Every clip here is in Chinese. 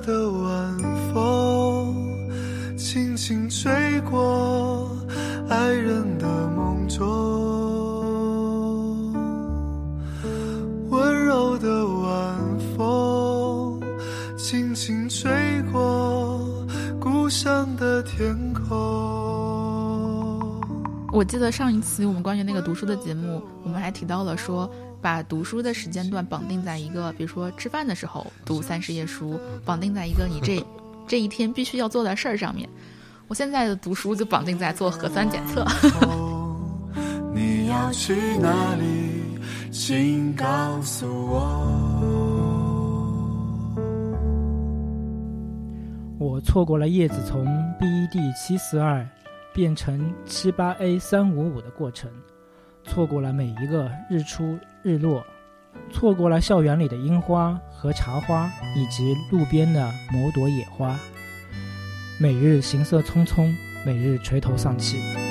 的晚风轻轻吹过爱人的梦中，温柔的晚风轻轻吹过故乡的天空。我记得上一期我们关于那个读书的节目，我们还提到了说，把读书的时间段绑定在一个，比如说吃饭的时候读三十页书，绑定在一个你这 这一天必须要做的事儿上面。我现在的读书就绑定在做核酸检测。你要去哪里？请告诉我。我错过了叶子从 BED 七四二变成七八 A 三五五的过程，错过了每一个日出日落，错过了校园里的樱花和茶花，以及路边的某朵野花。每日行色匆匆，每日垂头丧气。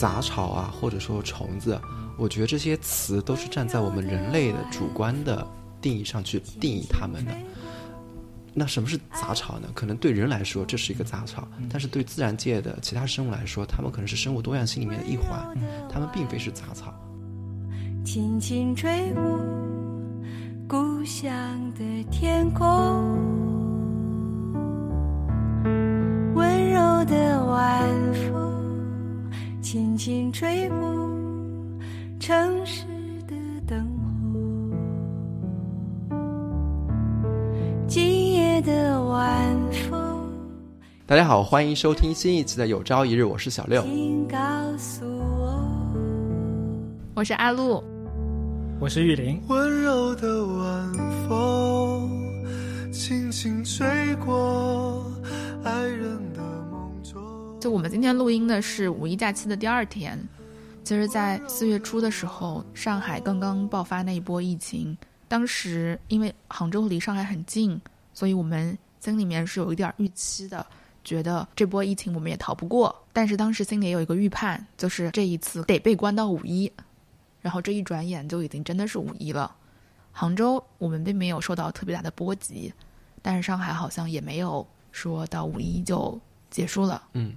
杂草啊，或者说虫子，我觉得这些词都是站在我们人类的主观的定义上去定义它们的。那什么是杂草呢？可能对人来说这是一个杂草，但是对自然界的其他生物来说，它们可能是生物多样性里面的一环，它们并非是杂草。轻轻吹过故乡的天空，温柔的晚风轻轻吹过城市的灯火。今夜的晚风，大家好，欢迎收听新一期的《有朝一日》，我是小六。请告诉我。我是阿露，我是玉林，温柔的晚风轻轻吹过爱人的。就我们今天录音的是五一假期的第二天，其实，在四月初的时候，上海刚刚爆发那一波疫情，当时因为杭州离上海很近，所以我们心里面是有一点预期的，觉得这波疫情我们也逃不过。但是当时心里也有一个预判，就是这一次得被关到五一，然后这一转眼就已经真的是五一了。杭州我们并没有受到特别大的波及，但是上海好像也没有说到五一就结束了。嗯，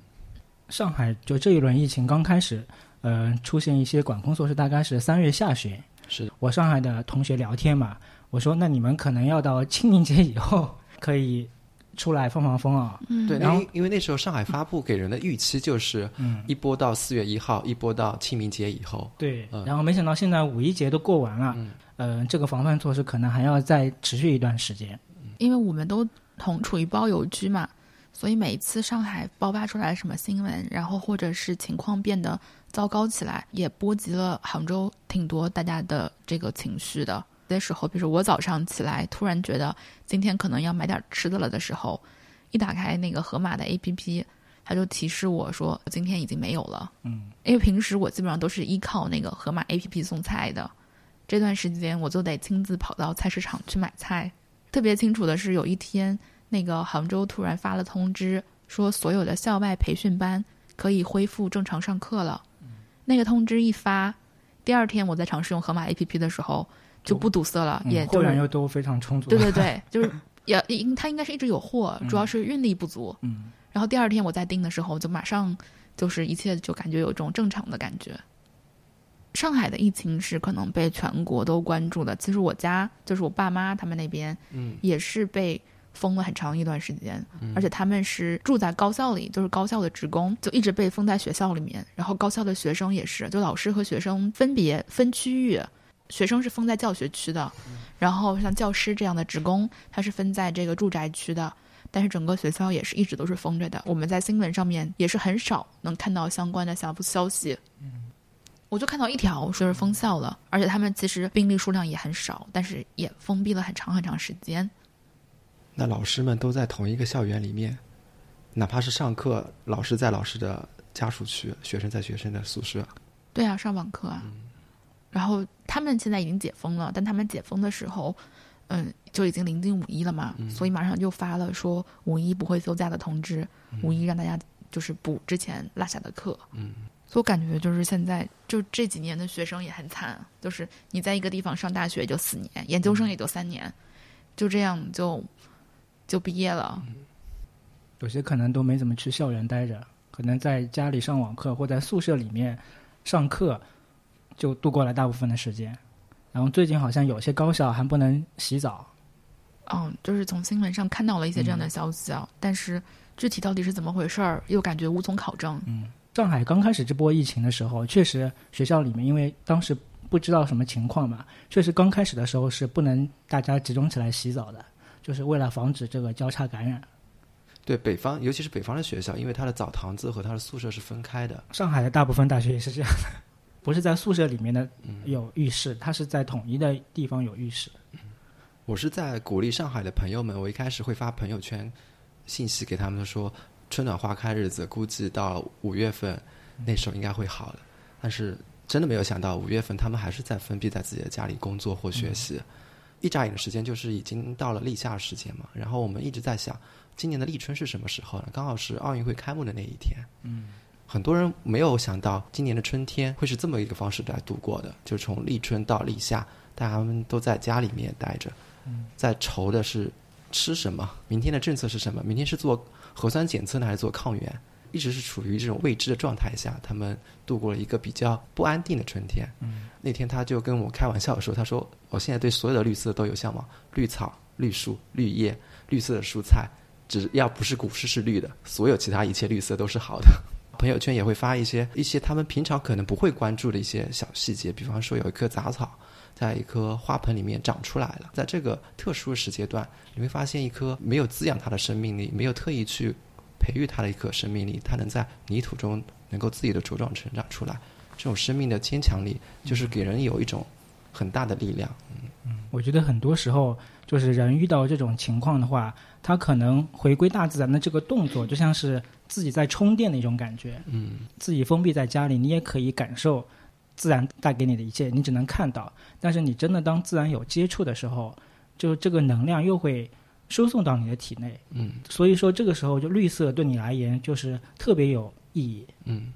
上海就这一轮疫情刚开始，呃，出现一些管控措施，大概是三月下旬。是的，我上海的同学聊天嘛，我说那你们可能要到清明节以后 可以出来放放风啊。嗯，对，然后因为因为那时候上海发布给人的预期就是嗯，一波到四月一号，一波到清明节以后。对嗯。然后没想到现在五一节都过完了，嗯呃，这个防范措施可能还要再持续一段时间。因为我们都同处于包邮区嘛，所以每一次上海爆发出来什么新闻，然后或者是情况变得糟糕起来，也波及了杭州挺多大家的这个情绪的。那时候，比如说我早上起来突然觉得今天可能要买点吃的了的时候，一打开那个盒马的 APP，它就提示我说今天已经没有了。嗯，因为平时我基本上都是依靠那个盒马 APP 送菜的，这段时间我就得亲自跑到菜市场去买菜。特别清楚的是，有一天那个杭州突然发了通知，说所有的校外培训班可以恢复正常上课了。那个通知一发，第二天我在尝试用盒马 APP 的时候就不堵塞了，也嗯，货就是源又都非常充足。对对对，就是也应它应该是一直有货，主要是运力不足。嗯，然后第二天我再订的时候，就马上就是一切就感觉有一种正常的感觉。上海的疫情是可能被全国都关注的，其实我家就是我爸妈他们那边嗯也是被封了很长一段时间，而且他们是住在高校里，就是高校的职工，就一直被封在学校里面。然后高校的学生也是，就老师和学生分别分区域，学生是封在教学区的，然后像教师这样的职工，他是分在这个住宅区的。但是整个学校也是一直都是封着的，我们在新闻上面也是很少能看到相关的消消息。我就看到一条说是封校了，而且他们其实病例数量也很少，但是也封闭了很长很长时间。那老师们都在同一个校园里面，哪怕是上课，老师在老师的家属区，学生在学生的宿舍。对啊，上网课啊。然后他们现在已经解封了，但他们解封的时候，嗯，就已经临近五一了嘛，嗯所以马上就发了说五一不会休假的通知，五一让大家就是补之前落下的课。嗯，所以我感觉就是现在就这几年的学生也很惨，就是你在一个地方上大学也就四年，研究生也就三年，就这样就就毕业了。有些可能都没怎么去校园待着，可能在家里上网课或在宿舍里面上课，就度过了大部分的时间。然后最近好像有些高校还不能洗澡，嗯，就是从新闻上看到了一些这样的消息啊，但是具体到底是怎么回事儿，又感觉无从考证。嗯上海刚开始这波疫情的时候，确实学校里面因为当时不知道什么情况嘛，确实刚开始的时候是不能大家集中起来洗澡的，就是为了防止这个交叉感染。对北方，尤其是北方的学校，因为它的澡堂子和它的宿舍是分开的。上海的大部分大学也是这样的，不是在宿舍里面的有浴室，它是在统一的地方有浴室。我是在鼓励上海的朋友们，我一开始会发朋友圈信息给他们说，春暖花开日子，估计到五月份那时候应该会好的。但是真的没有想到，五月份他们还是在封闭在自己的家里工作或学习。一眨眼的时间，就是已经到了立夏时间嘛。然后我们一直在想，今年的立春是什么时候呢？刚好是奥运会开幕的那一天。嗯，很多人没有想到今年的春天会是这么一个方式来度过的，就从立春到立夏，大家们都在家里面待着，在愁的是吃什么，明天的政策是什么，明天是做核酸检测呢，还是做抗原？一直是处于这种未知的状态下，他们度过了一个比较不安定的春天。嗯，那天他就跟我开玩笑说：“他说我现在对所有的绿色都有向往，绿草、绿树、绿叶、绿色的蔬菜，只要不是股市是绿的，所有其他一切绿色都是好的。”朋友圈也会发一些一些他们平常可能不会关注的一些小细节，比方说有一棵杂草在一棵花盆里面长出来了，在这个特殊的时间段，你会发现一棵没有滋养它的生命力，没有特意去培育它的一颗生命力，它能在泥土中能够自己的茁壮成长出来，这种生命的坚强力，就是给人有一种很大的力量。嗯我觉得很多时候，就是人遇到这种情况的话，他可能回归大自然的这个动作，就像是自己在充电的一种感觉。嗯，自己封闭在家里，你也可以感受自然带给你的一切，你只能看到。但是你真的当自然有接触的时候，就这个能量又会输送到你的体内。嗯所以说，这个时候就绿色对你而言就是特别有意义。嗯，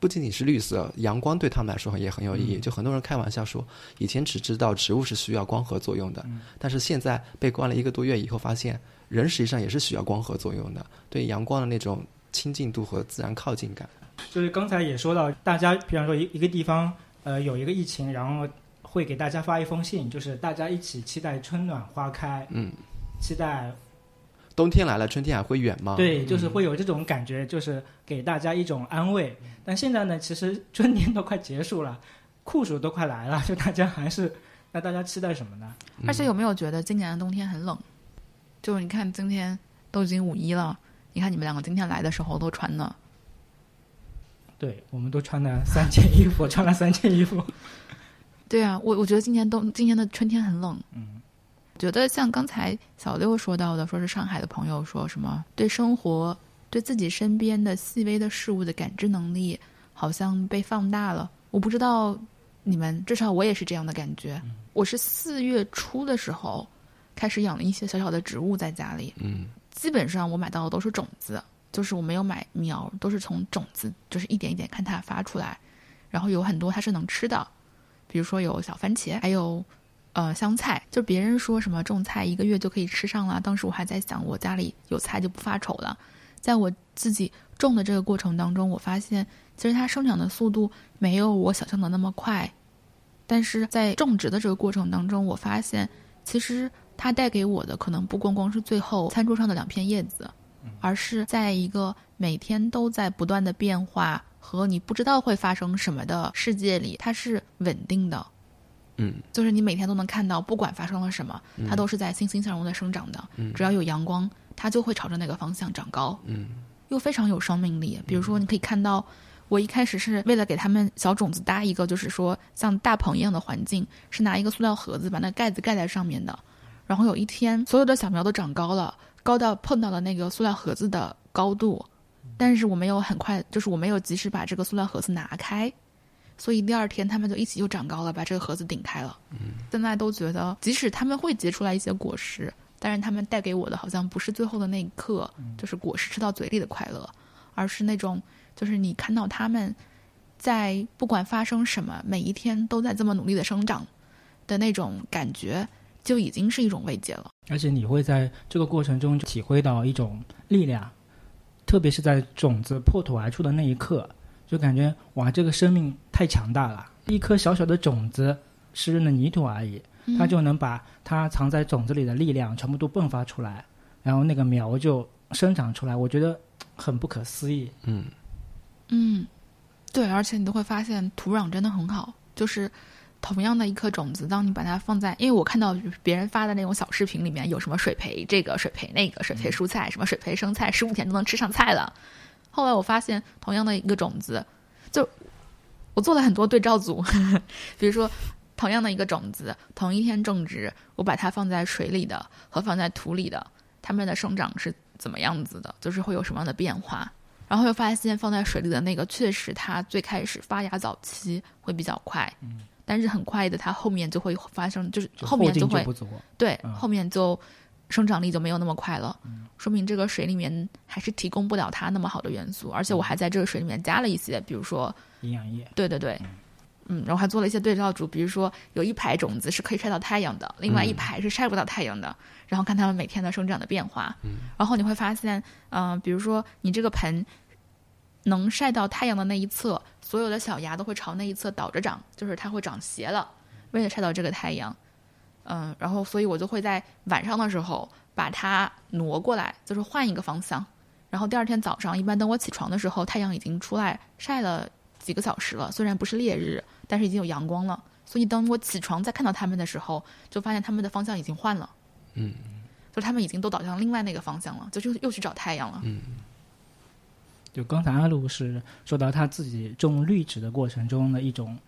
不仅仅是绿色，阳光对他们来说也很有意嗯义。就很多人开玩笑说，以前只知道植物是需要光合作用的，嗯但是现在被关了一个多月以后，发现人实际上也是需要光合作用的，对阳光的那种亲近度和自然靠近感。就是刚才也说到，大家比方说一一个地方呃有一个疫情，然后会给大家发一封信，就是大家一起期待春暖花开，嗯，期待冬天来了，春天还会远吗？对，就是会有这种感觉，就是给大家一种安慰。但现在呢，其实春天都快结束了，酷暑都快来了，就大家还是那大家期待什么呢？而且有没有觉得今年的冬天很冷？就是你看今天都已经五一了，你看你们两个今天来的时候都穿的，对，我们都穿了三件衣服，穿了三件衣服。对啊，我我觉得今年冬今年的春天很冷。嗯，觉得像刚才小六说到的，说是上海的朋友说什么对生活、对自己身边的细微的事物的感知能力好像被放大了。我不知道你们，至少我也是这样的感觉。我是四月初的时候开始养了一些小小的植物在家里，嗯基本上我买到的都是种子，就是我没有买苗，都是从种子，就是一点一点看它发出来，然后有很多它是能吃的，比如说有小番茄，还有呃香菜。就别人说什么种菜一个月就可以吃上了，当时我还在想，我家里有菜就不发愁了。在我自己种的这个过程当中，我发现其实它生长的速度没有我想象的那么快，但是在种植的这个过程当中，我发现其实它带给我的可能不光光是最后餐桌上的两片叶子，而是在一个每天都在不断的变化和你不知道会发生什么的世界里，它是稳定的。嗯就是你每天都能看到，不管发生了什么，它都是在欣欣向荣的生长的。嗯只要有阳光，它就会朝着那个方向长高，嗯又非常有生命力。比如说，你可以看到，我一开始是为了给它们小种子搭一个，就是说像大棚一样的环境，是拿一个塑料盒子把那盖子盖在上面的。然后有一天，所有的小苗都长高了，高到碰到了那个塑料盒子的高度，但是我没有很快，就是我没有及时把这个塑料盒子拿开，所以第二天他们就一起又长高了，把这个盒子顶开了。嗯，现在都觉得，即使他们会结出来一些果实，但是他们带给我的好像不是最后的那一刻，就是果实吃到嘴里的快乐，而是那种就是你看到他们在不管发生什么，每一天都在这么努力的生长的那种感觉，就已经是一种慰藉了。而且你会在这个过程中体会到一种力量，特别是在种子破土而出的那一刻，就感觉哇，这个生命太强大了。一颗小小的种子，湿润的泥土而已，它就能把它藏在种子里的力量全部都迸发出来，然后那个苗就生长出来。我觉得很不可思议。嗯，嗯，对，而且你都会发现土壤真的很好，就是同样的一颗种子，当你把它放在，因为我看到别人发的那种小视频里面有什么水培这个水培那个水培蔬菜，什么水培生菜，十五天都能吃上菜了。后来我发现，同样的一个种子，就我做了很多对照组，比如说同样的一个种子，同一天种植，我把它放在水里的和放在土里的，它们的生长是怎么样子的，就是会有什么样的变化。然后又发现放在水里的那个，确实它最开始发芽早期会比较快，嗯，但是很快的，它后面就会发生，就是后面就会。对，嗯后面就生长力就没有那么快了，说明这个水里面还是提供不了它那么好的元素，而且我还在这个水里面加了一些，比如说，营养液，对对对，嗯，然后还做了一些对照组，比如说有一排种子是可以晒到太阳的，另外一排是晒不到太阳的，然后看它们每天的生长的变化，嗯然后你会发现，嗯、比如说你这个盆。能晒到太阳的那一侧，所有的小芽都会朝那一侧倒着长，就是它会长斜了，为了晒到这个太阳。嗯，然后所以我就会在晚上的时候把它挪过来，就是换一个方向。然后第二天早上，一般等我起床的时候，太阳已经出来晒了几个小时了，虽然不是烈日，但是已经有阳光了。所以当我起床再看到他们的时候，就发现他们的方向已经换了，嗯，就他们已经都倒向另外那个方向了，就又又去找太阳了。嗯就刚才阿路是说到他自己种绿植的过程中的一种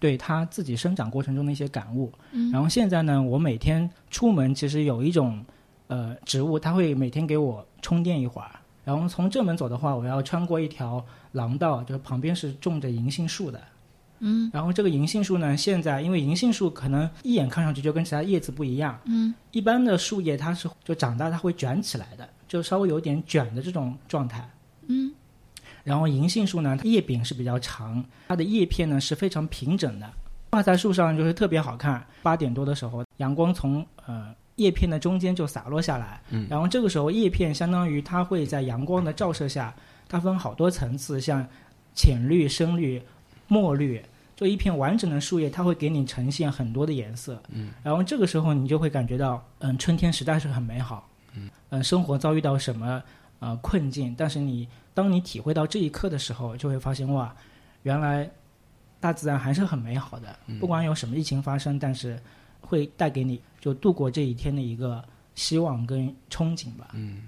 对他自己生长过程中的一些感悟。嗯然后现在呢，我每天出门其实有一种呃植物，它会每天给我充电一会儿。然后从正门走的话，我要穿过一条廊道，就是旁边是种着银杏树的。嗯然后这个银杏树呢，现在因为银杏树可能一眼看上去就跟其他叶子不一样，嗯一般的树叶它是就长大它会卷起来的，就稍微有点卷的这种状态。嗯然后银杏树呢，它叶柄是比较长，它的叶片呢是非常平整的，挂在树上就是特别好看。八点多的时候，阳光从呃叶片的中间就洒落下来，嗯然后这个时候叶片相当于它会在阳光的照射下，它分好多层次，像浅绿、深绿、墨绿，就一片完整的树叶，它会给你呈现很多的颜色。嗯，然后这个时候你就会感觉到，嗯，春天实在是很美好。嗯，生活遭遇到什么呃困境，但是你当你体会到这一刻的时候，就会发现哇，原来大自然还是很美好的。不管有什么疫情发生，但是会带给你就度过这一天的一个希望跟憧憬吧。嗯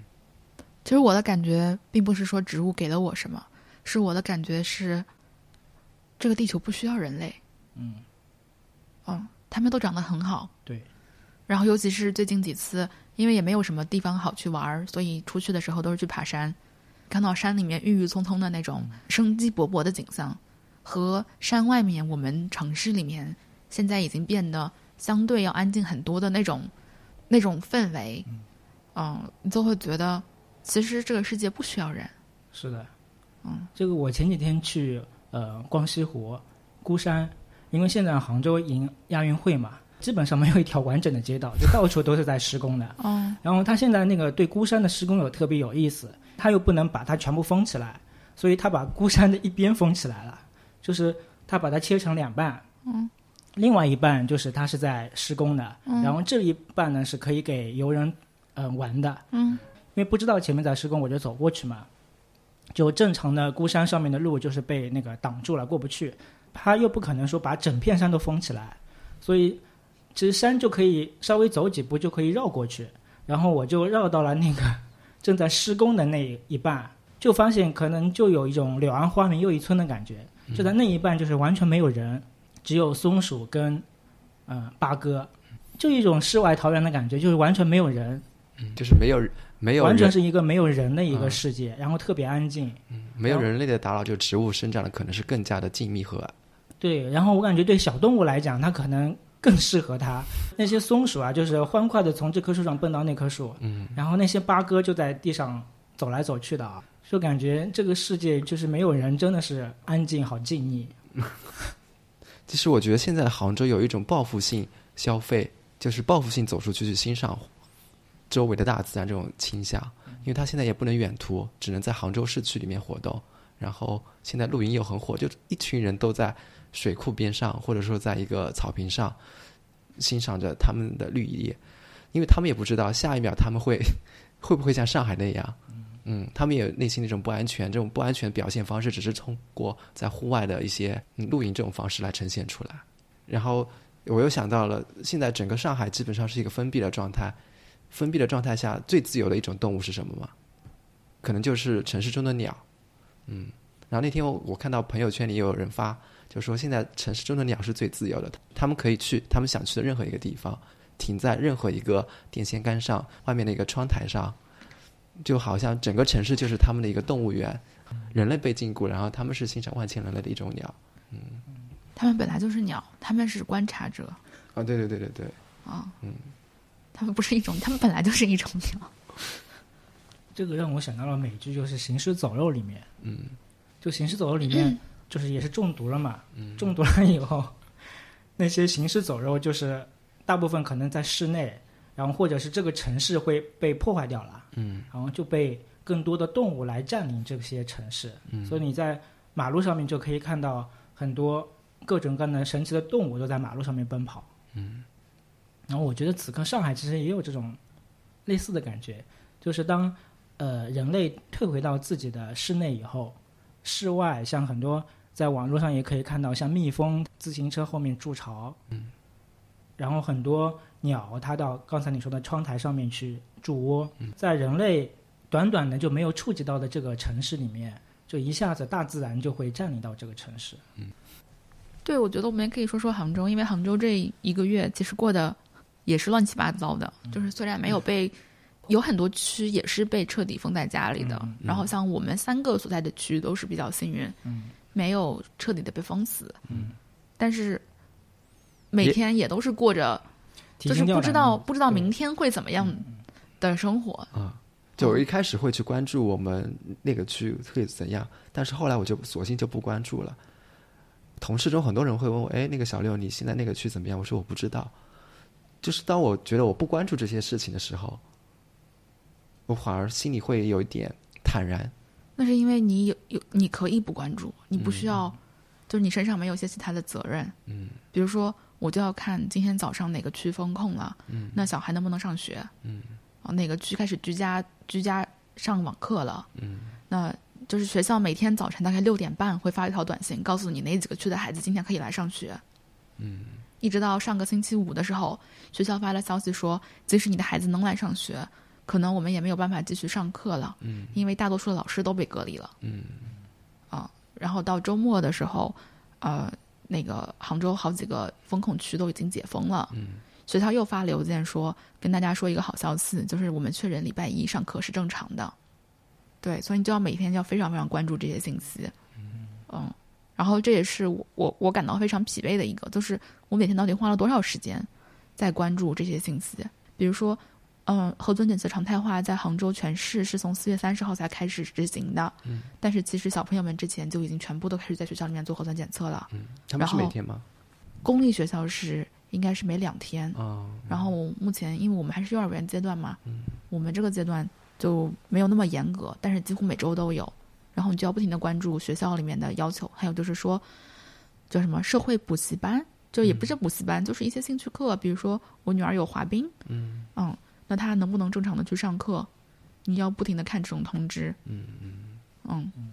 其实我的感觉并不是说植物给了我什么，是我的感觉是，这个地球不需要人类。嗯，嗯，他们都长得很好。对。然后尤其是最近几次，因为也没有什么地方好去玩儿，所以出去的时候都是去爬山，看到山里面郁郁葱葱的那种生机勃勃的景象，和山外面我们城市里面现在已经变得相对要安静很多的那种那种氛围，嗯，你就会觉得其实这个世界不需要人。是的，嗯，这个我前几天去呃逛西湖、孤山，因为现在杭州迎亚运会嘛，基本上没有一条完整的街道，就到处都是在施工的。哦，然后他现在那个对孤山的施工有特别有意思，他又不能把它全部封起来，所以他把孤山的一边封起来了，就是他把它切成两半。嗯。另外一半就是它是在施工的，嗯然后这一半呢是可以给游人呃玩的，嗯因为不知道前面在施工，我就走过去嘛。就正常的孤山上面的路就是被那个挡住了，过不去。他又不可能说把整片山都封起来，所以其实山就可以稍微走几步就可以绕过去。然后我就绕到了那个正在施工的那一半，就发现可能就有一种柳暗花明又一村的感觉。就在那一半就是完全没有人，只有松鼠跟嗯、呃八哥，就一种世外桃源的感觉，就是完全没有人。嗯，就是没有没有完全是一个没有人的一个嗯世界，然后特别安静。没有人类的打扰，就植物生长的可能是更加的静谧和对，然后我感觉对小动物来讲，它可能更适合它。那些松鼠啊，就是欢快的从这棵树上蹦到那棵树，嗯，然后那些八哥就在地上走来走去的啊，就感觉这个世界就是没有人，真的是安静好静谧。其实我觉得现在的杭州有一种报复性消费，就是报复性走出去去欣赏周围的大自然这种倾向，因为他现在也不能远途，只能在杭州市区里面活动。然后现在露营又很火，就一群人都在水库边上，或者说在一个草坪上欣赏着他们的绿叶，因为他们也不知道下一秒他们会会不会像上海那样，嗯，他们也内心那种不安全，这种不安全表现方式只是通过在户外的一些露营这种方式来呈现出来。然后我又想到了，现在整个上海基本上是一个封闭的状态，封闭的状态下最自由的一种动物是什么吗？可能就是城市中的鸟。嗯，然后那天我我看到朋友圈里也有人发，就说现在城市中的鸟是最自由的，他们可以去他们想去的任何一个地方，停在任何一个电线杆上、外面的一个窗台上，就好像整个城市就是他们的一个动物园，人类被禁锢，然后他们是欣赏万千人类的一种鸟。嗯他们本来就是鸟，他们是观察者。啊，对对对对对，啊，嗯，他们不是一种，他们本来就是一种鸟。这个让我想到了美剧，就是《行尸走肉》里面，嗯。就《行尸走肉》里面就是也是中毒了嘛，嗯。中毒了以后，那些行尸走肉就是大部分可能在室内，然后或者是这个城市会被破坏掉了，嗯。然后就被更多的动物来占领这些城市，嗯，所以你在马路上面就可以看到很多各种各样的神奇的动物都在马路上面奔跑。嗯。然后我觉得此刻上海其实也有这种类似的感觉，就是当呃人类退回到自己的室内以后，室外像很多在网络上也可以看到，像蜜蜂自行车后面筑巢，嗯，然后很多鸟它到刚才你说的窗台上面去筑窝，嗯。在人类短短的就没有触及到的这个城市里面，就一下子大自然就会占领到这个城市。对，我觉得我们也可以说说杭州，因为杭州这一个月其实过得也是乱七八糟的，就是虽然没有被。有很多区也是被彻底封在家里的，嗯。然后像我们三个所在的区都是比较幸运，嗯。没有彻底的被封死，嗯，但是每天也都是过着就是不知道不知道明天会怎么样的生活。啊，就我一开始会去关注我们那个区会怎样，但是后来我就索性就不关注了。同事中很多人会问我：“哎，那个小六，你现在那个区怎么样？”我说：“我不知道。”就是当我觉得我不关注这些事情的时候，我反而心里会有一点坦然。那是因为你有有你可以不关注，你不需要，就是你身上没有一些其他的责任。嗯比如说，我就要看今天早上哪个区封控了，嗯那小孩能不能上学？嗯哦，哪个区开始居家居家上网课了？嗯那就是学校每天早晨大概六点半会发一条短信，告诉你哪几个区的孩子今天可以来上学。嗯一直到上个星期五的时候，学校发了消息说，即使你的孩子能来上学，可能我们也没有办法继续上课了，嗯因为大多数的老师都被隔离了。嗯啊，然后到周末的时候，呃，那个杭州好几个风控区都已经解封了。嗯学校又发了邮件说，跟大家说一个好消息，就是我们确认礼拜一上课是正常的。对，所以你就要每天要非常非常关注这些信息。嗯，然后这也是我我我感到非常疲惫的一个，就是我每天到底花了多少时间在关注这些信息？比如说，嗯，核酸检测常态化在杭州全市是从四月三十号才开始执行的，嗯，但是其实小朋友们之前就已经全部都开始在学校里面做核酸检测了。嗯，他们是然后每天吗？公立学校是应该是每两天，啊，然后目前因为我们还是幼儿园阶段嘛，嗯我们这个阶段就没有那么严格，但是几乎每周都有。然后你就要不停的关注学校里面的要求，还有就是说叫什么社会补习班，就也不是补习班，就是一些兴趣课，比如说我女儿有滑冰，嗯嗯，那他能不能正常的去上课？你要不停的看这种通知，嗯嗯嗯，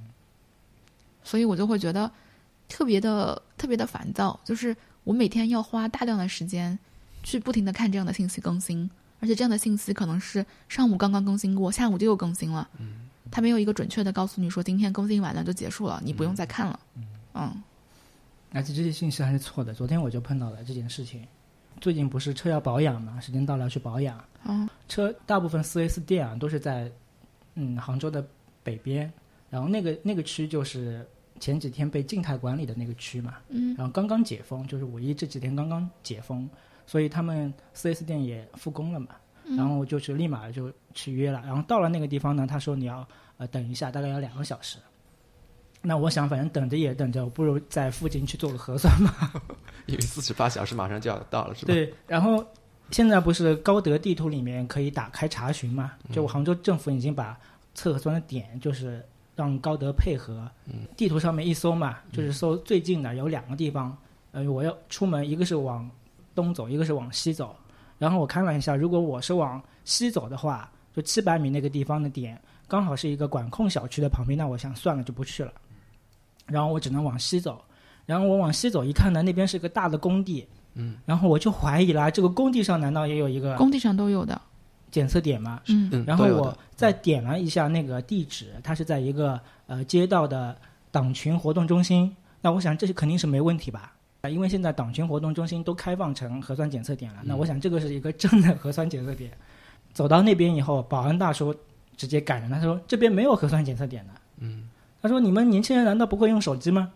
所以我就会觉得特别的特别的烦躁，就是我每天要花大量的时间去不停的看这样的信息更新，而且这样的信息可能是上午刚刚更新过，下午就又更新了，嗯，它没有一个准确的告诉你说今天更新完了就结束了，你不用再看了，嗯而且这些信息还是错的。昨天我就碰到了这件事情。最近不是车要保养嘛，时间到了要去保养。嗯车大部分四 S 店啊都是在嗯杭州的北边，然后那个那个区就是前几天被静态管理的那个区嘛，嗯。然后刚刚解封，就是五一这几天刚刚解封，所以他们四 S 店也复工了嘛，嗯。然后就是立马就去约了，然后到了那个地方呢，他说你要呃等一下，大概要两个小时。那我想，反正等着也等着，我不如在附近去做个核酸吧。因为四十八小时马上就要到了，是吧？对，然后现在不是高德地图里面可以打开查询嘛？就杭州政府已经把测核酸的点，就是让高德配合，地图上面一搜嘛，就是搜最近的有两个地方，呃，我要出门，一个是往东走，一个是往西走。然后我看了一下，如果我是往西走的话，就七百米那个地方的点，刚好是一个管控小区的旁边，那我想算了就不去了，然后我只能往西走。然后我往西走一看呢，那边是个大的工地，嗯，然后我就怀疑啦，这个工地上难道也有一个工地上都有的。检测点吗？嗯嗯，然后我再点了一下那个地址，它是在一个呃街道的党群活动中心。那我想这是肯定是没问题吧？啊，因为现在党群活动中心都开放成核酸检测点了。那我想这个是一个真的核酸检测点。走到那边以后，保安大叔直接赶人，他说这边没有核酸检测点的。嗯，他说你们年轻人难道不会用手机吗？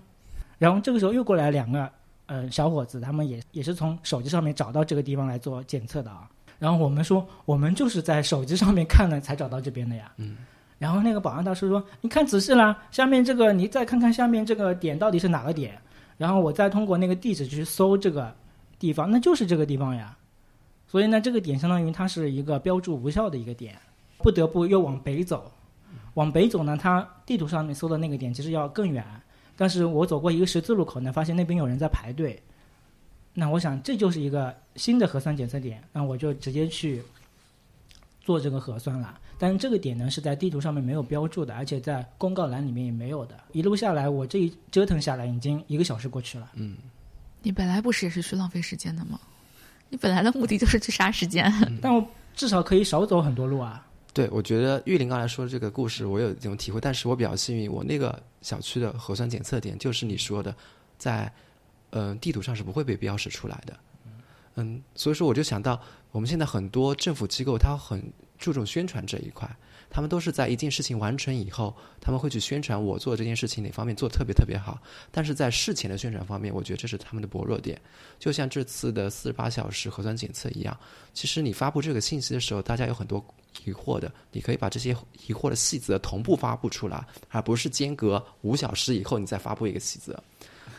然后这个时候又过来两个呃小伙子，他们也也是从手机上面找到这个地方来做检测的啊。然后我们说，我们就是在手机上面看了才找到这边的呀。嗯。然后那个保安大叔说：“你看仔细啦，下面这个你再看看下面这个点到底是哪个点。”然后我再通过那个地址去搜这个地方，那就是这个地方呀。所以呢，这个点相当于它是一个标注无效的一个点，不得不又往北走。往北走呢，它地图上面搜的那个点其实要更远，但是我走过一个十字路口呢，发现那边有人在排队。那我想这就是一个新的核酸检测点，那我就直接去做这个核酸了。但是这个点呢是在地图上面没有标注的，而且在公告栏里面也没有的。一路下来，我这一折腾下来已经一个小时过去了。嗯你本来不是也是去浪费时间的吗？你本来的目的就是去杀时间。但我至少可以少走很多路啊。对，我觉得玉林刚才说的这个故事，我有这种体会。但是我比较幸运，我那个小区的核酸检测点就是你说的，在嗯、呃地图上是不会被标识出来的。嗯，所以说我就想到，我们现在很多政府机构，它很注重宣传这一块，他们都是在一件事情完成以后，他们会去宣传我做这件事情哪方面做特别特别好。但是在事前的宣传方面，我觉得这是他们的薄弱点。就像这次的四十八小时核酸检测一样，其实你发布这个信息的时候，大家有很多疑惑的，你可以把这些疑惑的细则同步发布出来，而不是间隔五小时以后你再发布一个细则。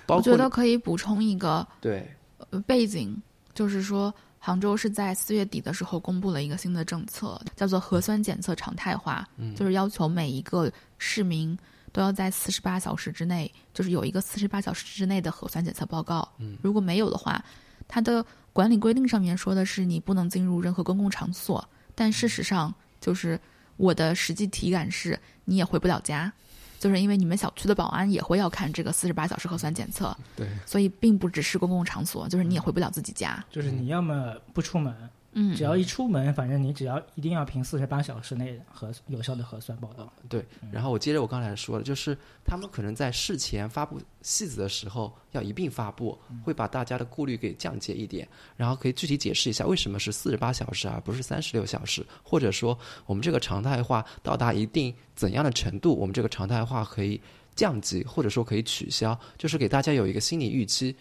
包括我觉得可以补充一个对，呃背景，就是说杭州是在四月底的时候公布了一个新的政策，叫做核酸检测常态化，就是要求每一个市民都要在四十八小时之内，就是有一个四十八小时之内的核酸检测报告。如果没有的话，它的管理规定上面说的是你不能进入任何公共场所，但事实上就是我的实际体感是你也回不了家。就是因为你们小区的保安也会要看这个四十八小时核酸检测，对，所以并不只是公共场所，就是你也回不了自己家。就是你要么不出门，嗯，只要一出门，反正你只要一定要凭四十八小时内核有效的核酸报告。对，然后我接着我刚才说的，就是他们可能在事前发布细则的时候要一并发布，会把大家的顾虑给降解一点，然后可以具体解释一下为什么是四十八小时而不是三十六小时，或者说我们这个常态化到达一定怎样的程度，我们这个常态化可以降级，或者说可以取消，就是给大家有一个心理预期，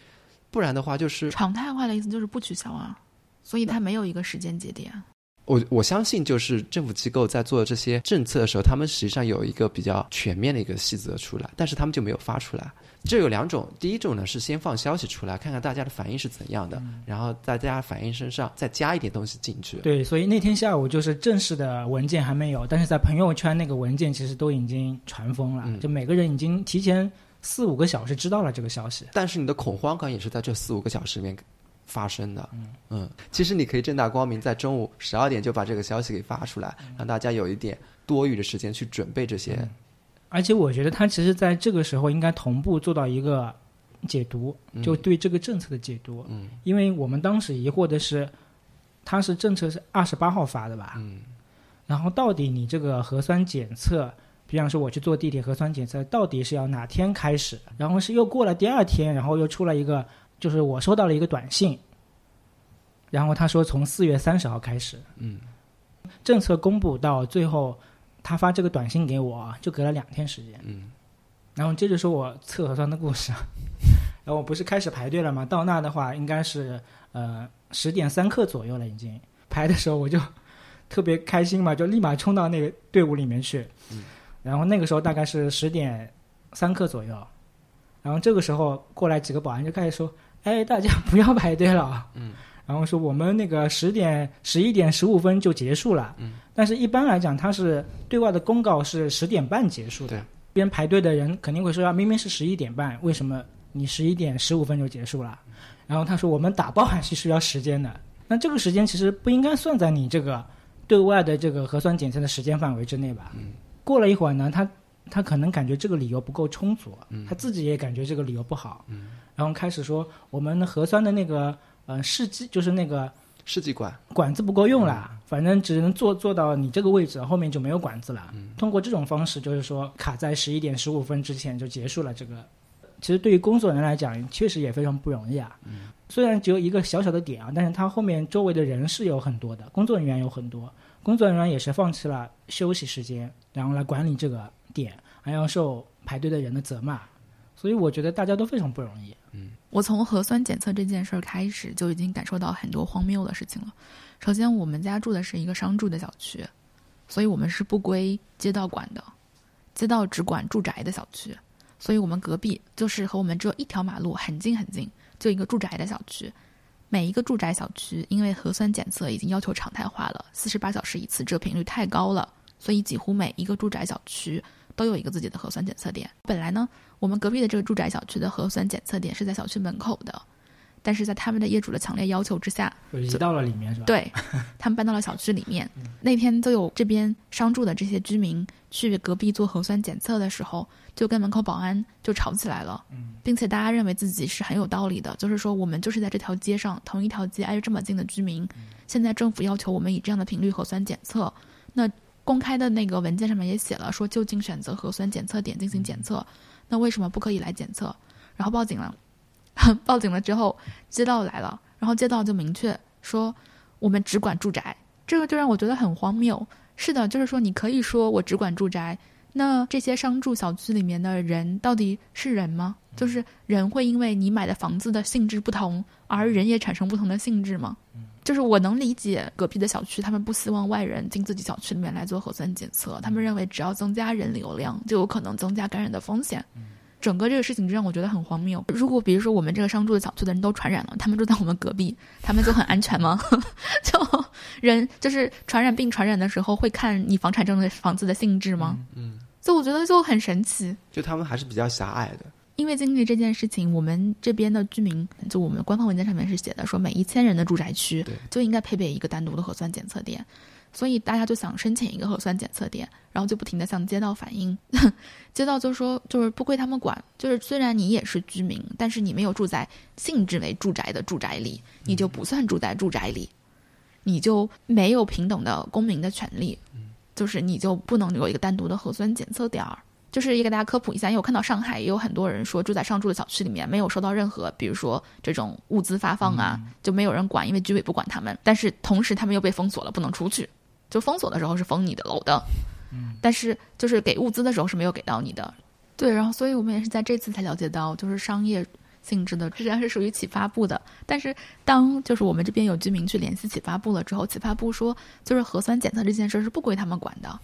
不然的话就是常态化的意思就是不取消啊，所以它没有一个时间节点。我我相信，就是政府机构在做这些政策的时候，他们实际上有一个比较全面的一个细则出来，但是他们就没有发出来。这有两种，第一种呢是先放消息出来，看看大家的反应是怎样的，然后在大家反应身上再加一点东西进去。对，所以那天下午就是正式的文件还没有，但是在朋友圈那个文件其实都已经传疯了，嗯就每个人已经提前四五个小时知道了这个消息。但是你的恐慌感也是在这四五个小时里面发生的。嗯其实你可以正大光明在中午十二点就把这个消息给发出来，让大家有一点多余的时间去准备这些。而且我觉得他其实在这个时候应该同步做到一个解读，就对这个政策的解读。嗯，因为我们当时疑惑的是，他是政策是二十八号发的吧？嗯，然后到底你这个核酸检测，比方说我去做地铁核酸检测，到底是要哪天开始？然后是又过了第二天，然后又出了一个，就是我收到了一个短信，然后他说从四月三十号开始，嗯，政策公布到最后，他发这个短信给我，就隔了两天时间。嗯，然后接着说我测核酸的故事。然后我不是开始排队了吗？到那的话应该是呃十点三刻左右了，已经排的时候我就 特别开心嘛，就立马冲到那个队伍里面去。嗯然后那个时候大概是十点三刻左右，然后这个时候过来几个保安就开始说：“哎，大家不要排队了。”嗯，然后说我们那个十点十一点十五分就结束了。嗯，但是一般来讲，它是对外的公告是十点半结束的。对，边排队的人肯定会说啊，明明是十一点半，为什么你十一点十五分就结束了？然后他说我们打包还是需要时间的。那这个时间其实不应该算在你这个对外的这个核酸检测的时间范围之内吧？嗯过了一会儿呢，他他可能感觉这个理由不够充足，嗯他自己也感觉这个理由不好，嗯，然后开始说我们的核酸的那个呃试剂就是那个试剂管，管子不够用了，反正只能做做到你这个位置，后面就没有管子了。通过这种方式，就是说卡在十一点十五分之前就结束了这个。其实对于工作人员来讲，确实也非常不容易啊。虽然只有一个小小的点啊，但是他后面周围的人是有很多的，工作人员有很多，工作人员也是放弃了休息时间，然后来管理这个点，还要受排队的人的责骂。所以我觉得大家都非常不容易。嗯我从核酸检测这件事儿开始，就已经感受到很多荒谬的事情了。首先，我们家住的是一个商住的小区，所以我们是不归街道管的，街道只管住宅的小区。所以我们隔壁就是和我们只有一条马路，很近很近，就一个住宅的小区。每一个住宅小区，因为核酸检测已经要求常态化了，四十八小时一次，这频率太高了，所以几乎每一个住宅小区都有一个自己的核酸检测点。本来呢，我们隔壁的这个住宅小区的核酸检测点是在小区门口的，但是在他们的业主的强烈要求之下，就移到了里面是吧？，对他们搬到了小区里面。那天都有这边商住的这些居民去隔壁做核酸检测的时候，就跟门口保安就吵起来了，并且大家认为自己是很有道理的，就是说我们就是在这条街上同一条街挨着这么近的居民，现在政府要求我们以这样的频率核酸检测，那公开的那个文件上面也写了说就近选择核酸检测点进行检测，那为什么不可以来检测？然后报警了，报警了之后，街道来了，然后街道就明确说我们只管住宅，这个就让我觉得很荒谬。是的，就是说你可以说我只管住宅，那这些商住小区里面的人到底是人吗？就是人会因为你买的房子的性质不同，而人也产生不同的性质吗？就是我能理解隔壁的小区，他们不希望外人进自己小区里面来做核酸检测，他们认为只要增加人流量，就有可能增加感染的风险。整个这个事情就让我觉得很荒谬。如果比如说我们这个商住的小区的人都传染了，他们住在我们隔壁，他们就很安全吗？就人就是传染病传染的时候会看你房产证的房子的性质吗？嗯，就我觉得就很神奇。就他们还是比较狭隘的。因为经历这件事情，我们这边的居民，就我们官方文件上面是写的，说每一千人的住宅区就应该配备一个单独的核酸检测点，所以大家就想申请一个核酸检测点，然后就不停的向街道反映，街道就说就是不归他们管，就是虽然你也是居民，但是你没有住在性质为住宅的住宅里，你就不算住在住宅里，你就没有平等的公民的权利，就是你就不能有一个单独的核酸检测点儿。就是也给大家科普一下，因为我看到上海也有很多人说住在上住的小区里面没有收到任何，比如说这种物资发放啊，就没有人管，因为居委不管他们。但是同时他们又被封锁了，不能出去。就封锁的时候是封你的楼的，但是就是给物资的时候是没有给到你的。对，然后所以我们也是在这次才了解到，就是商业性质的实际上是属于企发部的。但是当就是我们这边有居民去联系企发部了之后，企发部说就是核酸检测这件事是不归他们管的。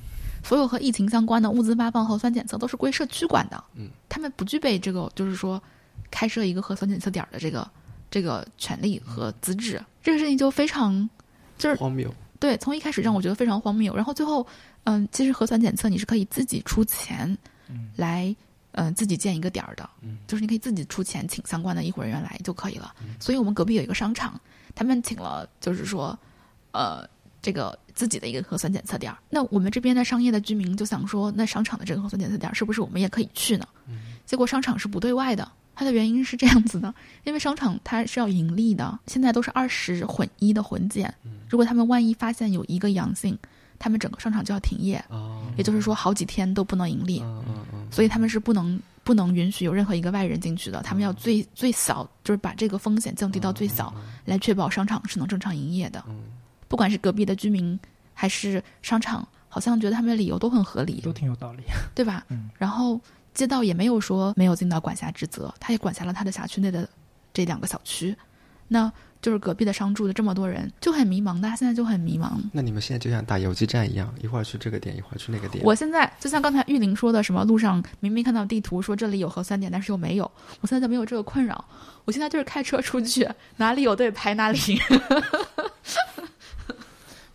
所有和疫情相关的物资发放、核酸检测都是归社区管的，嗯，他们不具备这个，就是说开设一个核酸检测点儿的这个这个权利和资质。这个事情就非常就是荒谬。对，从一开始让我觉得非常荒谬，然后最后，嗯，其实核酸检测你是可以自己出钱来，嗯、自己建一个点儿的，嗯就是你可以自己出钱请相关的医护人员来就可以了。所以我们隔壁有一个商场，他们请了，就是说，呃，这个自己的一个核酸检测点。那我们这边的商业的居民就想说，那商场的这个核酸检测点是不是我们也可以去呢？结果商场是不对外的。它的原因是这样子的，因为商场它是要盈利的，现在都是二十混一的混检，如果他们万一发现有一个阳性，他们整个商场就要停业，哦，也就是说好几天都不能盈利，嗯嗯嗯，所以他们是不能不能允许有任何一个外人进去的，他们要最最小就是把这个风险降低到最小，来确保商场是能正常营业的。不管是隔壁的居民还是商场，好像觉得他们的理由都很合理，都挺有道理。对吧？嗯然后街道也没有说没有尽到管辖职责，他也管辖了他的辖区内的这两个小区，那就是隔壁的商住的这么多人就很迷茫，大家现在就很迷茫。那你们现在就像打游击战一样，一会儿去这个点，一会儿去那个点。我现在就像刚才玉林说的，什么路上明明看到地图说这里有核酸点，但是又没有，我现在就没有这个困扰。我现在就是开车出去，哪里有队排哪里。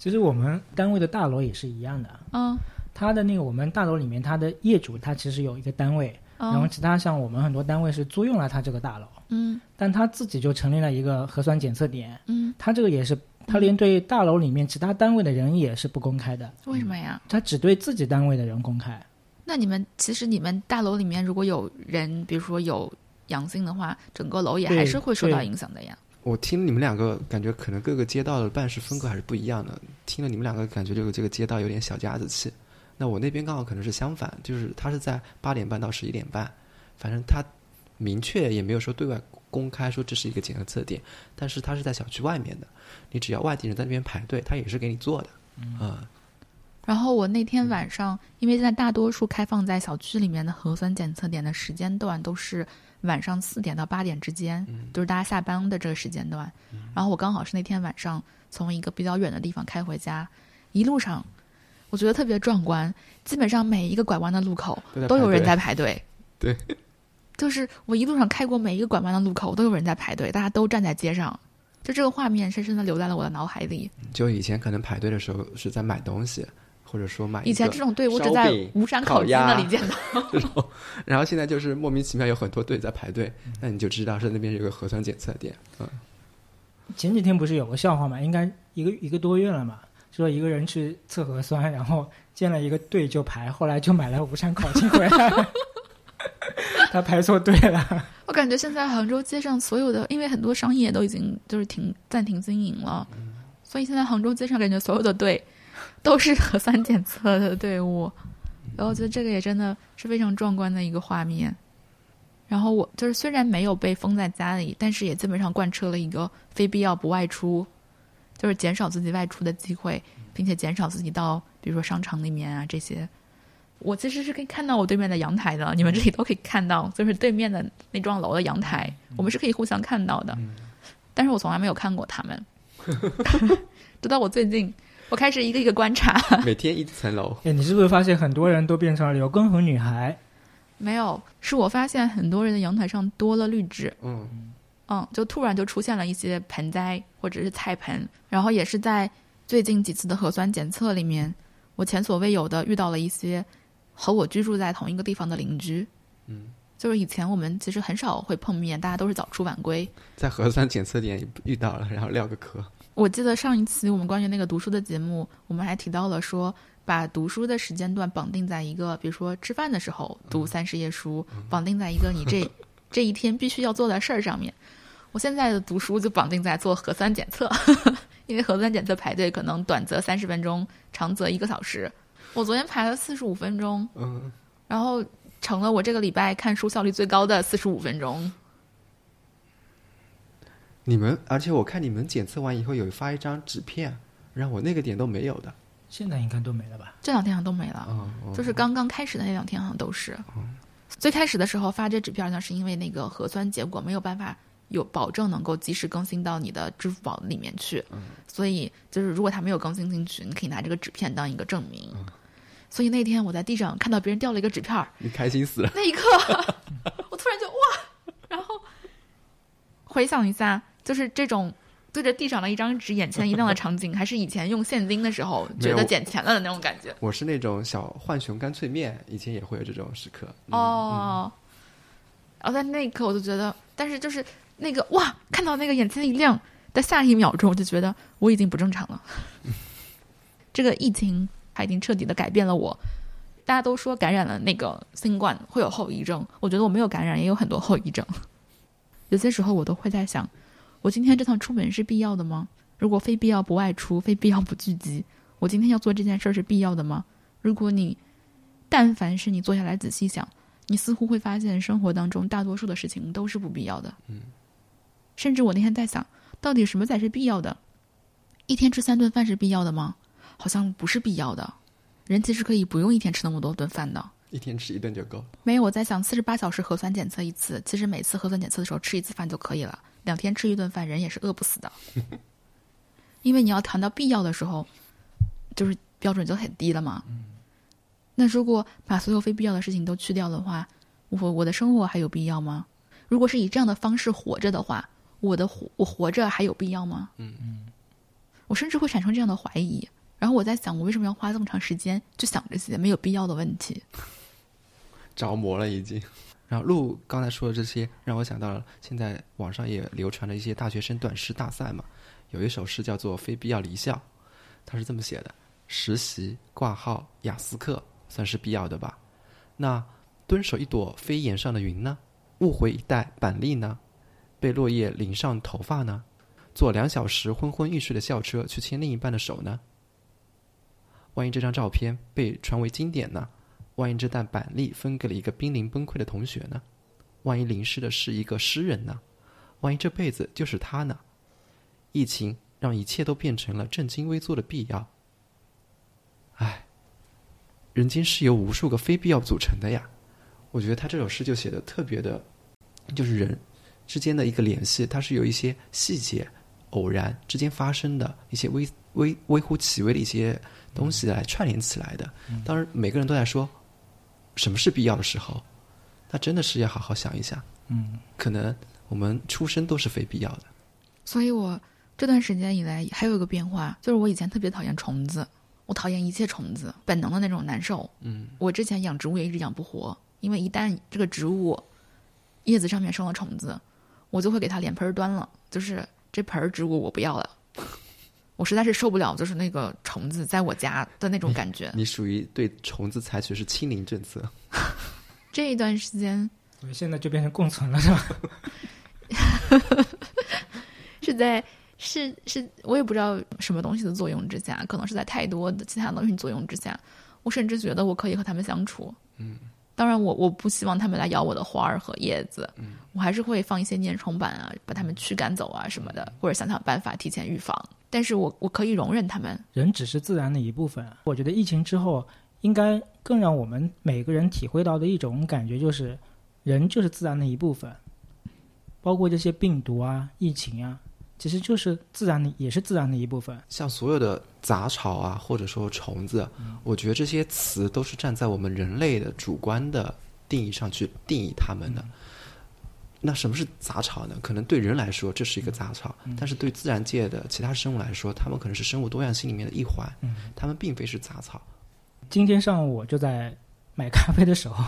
其实我们单位的大楼也是一样的，嗯，它的那个我们大楼里面，它的业主他其实有一个单位，然后嗯其他像我们很多单位是租用了他这个大楼，嗯。但他自己就成立了一个核酸检测点，嗯，他这个也是他连对大楼里面其他单位的人也是不公开的，为什么呀？他只对自己单位的人公开。那你们其实你们大楼里面如果有人，比如说有阳性的话，整个楼也还是会受到影响的呀。我听你们两个感觉可能各个街道的办事风格还是不一样的。听了你们两个感觉这个这个街道有点小家子气。那我那边刚好可能是相反，就是他是在八点半到十一点半，反正他明确也没有说对外公开说这是一个检测点，但是他是在小区外面的，你只要外地人在那边排队，他也是给你做的。嗯，然后我那天晚上，因为现在大多数开放在小区里面的核酸检测点的时间段都是晚上四点到八点之间，就是大家下班的这个时间段。然后我刚好是那天晚上从一个比较远的地方开回家，一路上我觉得特别壮观，基本上每一个拐弯的路口都有人在排队。对，就是我一路上开过每一个拐弯的路口，都有人在排队，大家都站在街上，就这个画面深深的留在了我的脑海里。就以前可能排队的时候是在买东西，或者说买一个以前这种队伍只在吴山烤烤鸡那里见到。这种，然后现在就是莫名其妙有很多队在排队，那你就知道是那边有个核酸检测点。嗯，前几天不是有个笑话嘛？应该一个一个多月了嘛。说一个人去测核酸，然后建了一个队就排，后来就买了吴山烤鸡回来，他排错队了。我感觉现在杭州街上所有的，因为很多商业都已经就是停暂停经营了，所以现在杭州街上感觉所有的队都是核酸检测的队伍，然后我觉得这个也真的是非常壮观的一个画面。然后我就是虽然没有被封在家里，但是也基本上贯彻了一个非必要不外出，就是减少自己外出的机会，并且减少自己到比如说商场里面啊这些。我其实是可以看到我对面的阳台的，你们这里都可以看到，就是对面的那幢楼的阳台，我们是可以互相看到的。但是我从来没有看过他们，直到我最近，我开始一个一个观察。每天一层楼，哎，你是不是发现很多人都变成了刘畊宏女孩？没有，是我发现很多人的阳台上多了绿植，嗯，嗯，就突然就出现了一些盆栽或者是菜盆，然后也是在最近几次的核酸检测里面，我前所未有的遇到了一些和我居住在同一个地方的邻居，嗯，就是以前我们其实很少会碰面，大家都是早出晚归。在核酸检测点遇到了，然后撂个壳。我记得上一期我们关于那个读书的节目，我们还提到了说，把读书的时间段绑定在一个，比如说吃饭的时候读三十页书，绑定在一个你这 这一天必须要做的事儿上面。我现在的读书就绑定在做核酸检测，因为核酸检测排队可能短则三十分钟，长则一个小时。我昨天排了四十五分钟，嗯，然后成了我这个礼拜看书效率最高的四十五分钟。你们，而且我看你们检测完以后有发一张纸片，让我那个点都没有的。现在应该都没了吧？这两天好像都没了。就是刚刚开始的那两天好像都是。最开始的时候发这纸片呢，是因为那个核酸结果没有办法有保证能够及时更新到你的支付宝里面去，所以就是如果它没有更新进去，你可以拿这个纸片当一个证明。所以那天我在地上看到别人掉了一个纸片儿，你开心死了。那一刻 我突然就哇，然后回想一下，就是这种。对着地上的一张纸，眼前一亮的场景，还是以前用现金的时候觉得捡钱了的那种感觉。我是那种小浣熊干脆面，以前也会有这种时刻。嗯，哦，然后在那一刻我就觉得，但是就是那个哇，看到那个眼前一亮的下一秒钟，我就觉得我已经不正常了。这个疫情它已经彻底的改变了我。大家都说感染了那个新冠会有后遗症，我觉得我没有感染，也有很多后遗症。有些时候我都会在想，我今天这趟出门是必要的吗？如果非必要不外出，非必要不聚集，我今天要做这件事儿是必要的吗？如果你但凡是你坐下来仔细想，你似乎会发现生活当中大多数的事情都是不必要的。嗯，甚至我那天在想，到底什么才是必要的？一天吃三顿饭是必要的吗？好像不是必要的。人其实可以不用一天吃那么多顿饭的。一天吃一顿就够。没有，我在想，四十八小时核酸检测一次，其实每次核酸检测的时候吃一次饭就可以了，两天吃一顿饭，人也是饿不死的。因为你要谈到必要的时候，就是标准就很低了嘛。那如果把所有非必要的事情都去掉的话，我我的生活还有必要吗？如果是以这样的方式活着的话，我的活我活着还有必要吗？嗯嗯，我甚至会产生这样的怀疑。然后我在想，我为什么要花这么长时间去想这些没有必要的问题？着魔了已经。然后陆刚才说的这些，让我想到了现在网上也流传的一些大学生短诗大赛嘛。有一首诗叫做《非必要离校》，它是这么写的：实习、挂号、雅思课算是必要的吧？那蹲守一朵飞檐上的云呢？误回一袋板栗呢？被落叶淋上头发呢？坐两小时昏昏欲睡的校车去牵另一半的手呢？万一这张照片被传为经典呢？万一这袋板栗分给了一个濒临崩溃的同学呢？万一淋湿的是一个诗人呢？万一这辈子就是他呢？疫情让一切都变成了正襟危坐的必要。唉，人间是由无数个非必要组成的呀。我觉得他这首诗就写的特别的，就是人之间的一个联系，它是有一些细节、偶然之间发生的一些微微微乎其微的一些东西来串联起来的。当然，每个人都在说什么是必要的时候，那真的是要好好想一想。嗯，可能我们出生都是非必要的。所以我这段时间以来还有一个变化，就是我以前特别讨厌虫子，我讨厌一切虫子，本能的那种难受。嗯，我之前养植物也一直养不活，因为一旦这个植物叶子上面生了虫子，我就会给它脸盆儿端了，就是这盆儿植物我不要了。我实在是受不了，就是那个虫子在我家的那种感觉。你属于对虫子采取是清零政策。这一段时间所以现在就变成共存了，是吧？是在是是，我也不知道什么东西的作用之下，可能是在太多的其他东西作用之下，我甚至觉得我可以和他们相处。嗯，当然我我不希望他们来咬我的花儿和叶子，嗯，我还是会放一些粘虫板啊，把它们驱赶走啊什么的，或者想想办法提前预防。但是我我可以容忍他们。人只是自然的一部分。我觉得疫情之后，应该更让我们每个人体会到的一种感觉，就是人就是自然的一部分，包括这些病毒啊、疫情啊，其实就是自然的，也是自然的一部分。像所有的杂草啊，或者说虫子，我觉得这些词都是站在我们人类的主观的定义上去定义它们的。那什么是杂草呢？可能对人来说这是一个杂草，但是对自然界的其他生物来说，它们可能是生物多样性里面的一环，它们并非是杂草。今天上午我就在买咖啡的时候，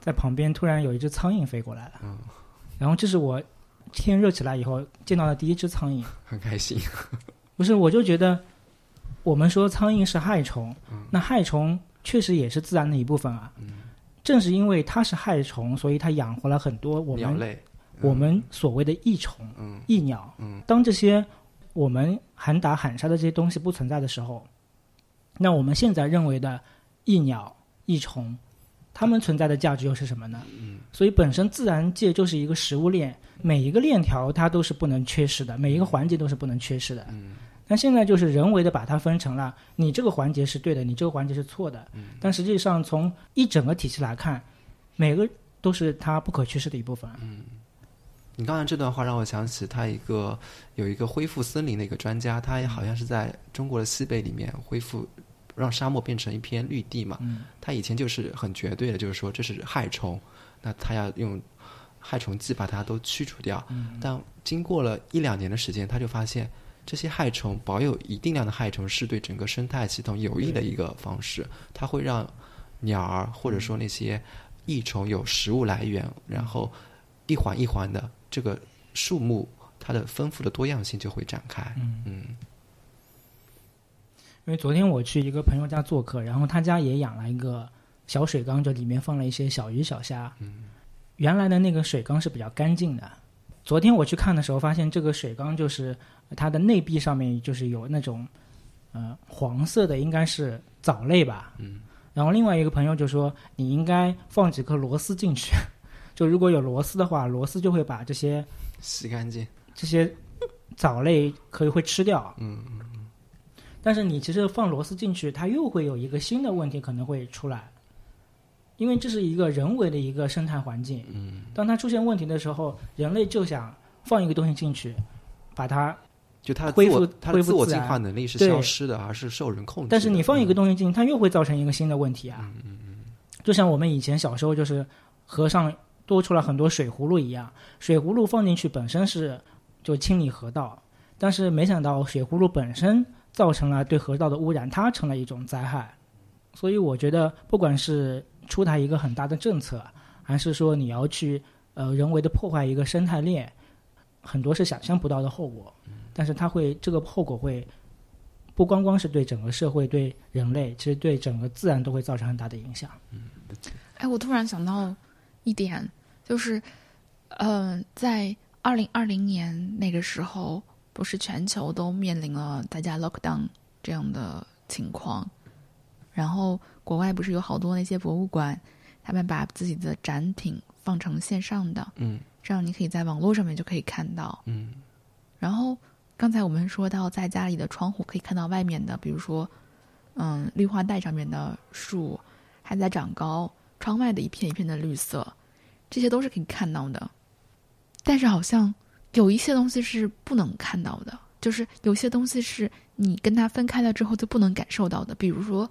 在旁边突然有一只苍蝇飞过来了，嗯，然后这是我天热起来以后见到的第一只苍蝇。很开心。不是，我就觉得我们说苍蝇是害虫，那害虫确实也是自然的一部分啊。正是因为它是害虫，所以它养活了很多我们我们所谓的益虫、嗯益鸟。嗯当这些我们喊打喊杀的这些东西不存在的时候，那我们现在认为的益鸟、益虫，它们存在的价值又是什么呢？嗯，所以本身自然界就是一个食物链，每一个链条它都是不能缺失的，每一个环节都是不能缺失的。嗯那现在就是人为的把它分成了，你这个环节是对的，你这个环节是错的。嗯但实际上从一整个体系来看，每个都是它不可缺失的一部分。嗯你刚才这段话让我想起他一个有一个恢复森林的一个专家，他也好像是在中国的西北里面恢复，让沙漠变成一片绿地嘛。嗯他以前就是很绝对的，就是说这是害虫，那他要用害虫剂把它都驱除掉。嗯但经过了一两年的时间，他就发现这些害虫保有一定量的害虫是对整个生态系统有益的一个方式，它会让鸟儿或者说那些益虫有食物来源，然后一环一环的这个树木它的丰富的多样性就会展开。嗯嗯因为昨天我去一个朋友家做客，然后他家也养了一个小水缸，就里面放了一些小鱼小虾。嗯原来的那个水缸是比较干净的。昨天我去看的时候，发现这个水缸就是它的内壁上面就是有那种呃黄色的，应该是藻类吧。嗯然后另外一个朋友就说，你应该放几颗螺丝进去，就如果有螺丝的话，螺丝就会把这些洗干净。这些藻类可以会吃掉。嗯但是你其实放螺丝进去，它又会有一个新的问题可能会出来，因为这是一个人为的一个生态环境。嗯，当它出现问题的时候，人类就想放一个东西进去，把它。就它的恢复自我它自我进化能力是对消失的，而是受人控制的。但是你放一个嗯东西进，它又会造成一个新的问题啊。就像我们以前小时候就是河上多出了很多水葫芦一样，水葫芦放进去本身是就清理河道，但是没想到水葫芦本身造成了对河道的污染，它成了一种灾害。所以我觉得，不管是出台一个很大的政策，还是说你要去呃人为的破坏一个生态链，很多是想象不到的后果。但是它会这个后果会不光光是对整个社会、对人类，其实对整个自然都会造成很大的影响。哎，我突然想到一点，就是，呃，在二零二零年那个时候，不是全球都面临了大家 lockdown 这样的情况，然后国外不是有好多那些博物馆，他们把自己的展品放成线上的，嗯这样你可以在网络上面就可以看到。嗯然后刚才我们说到，在家里的窗户可以看到外面的，比如说，嗯，绿化带上面的树还在长高，窗外的一片一片的绿色，这些都是可以看到的。但是好像有一些东西是不能看到的，就是有些东西是你跟它分开了之后就不能感受到的，比如说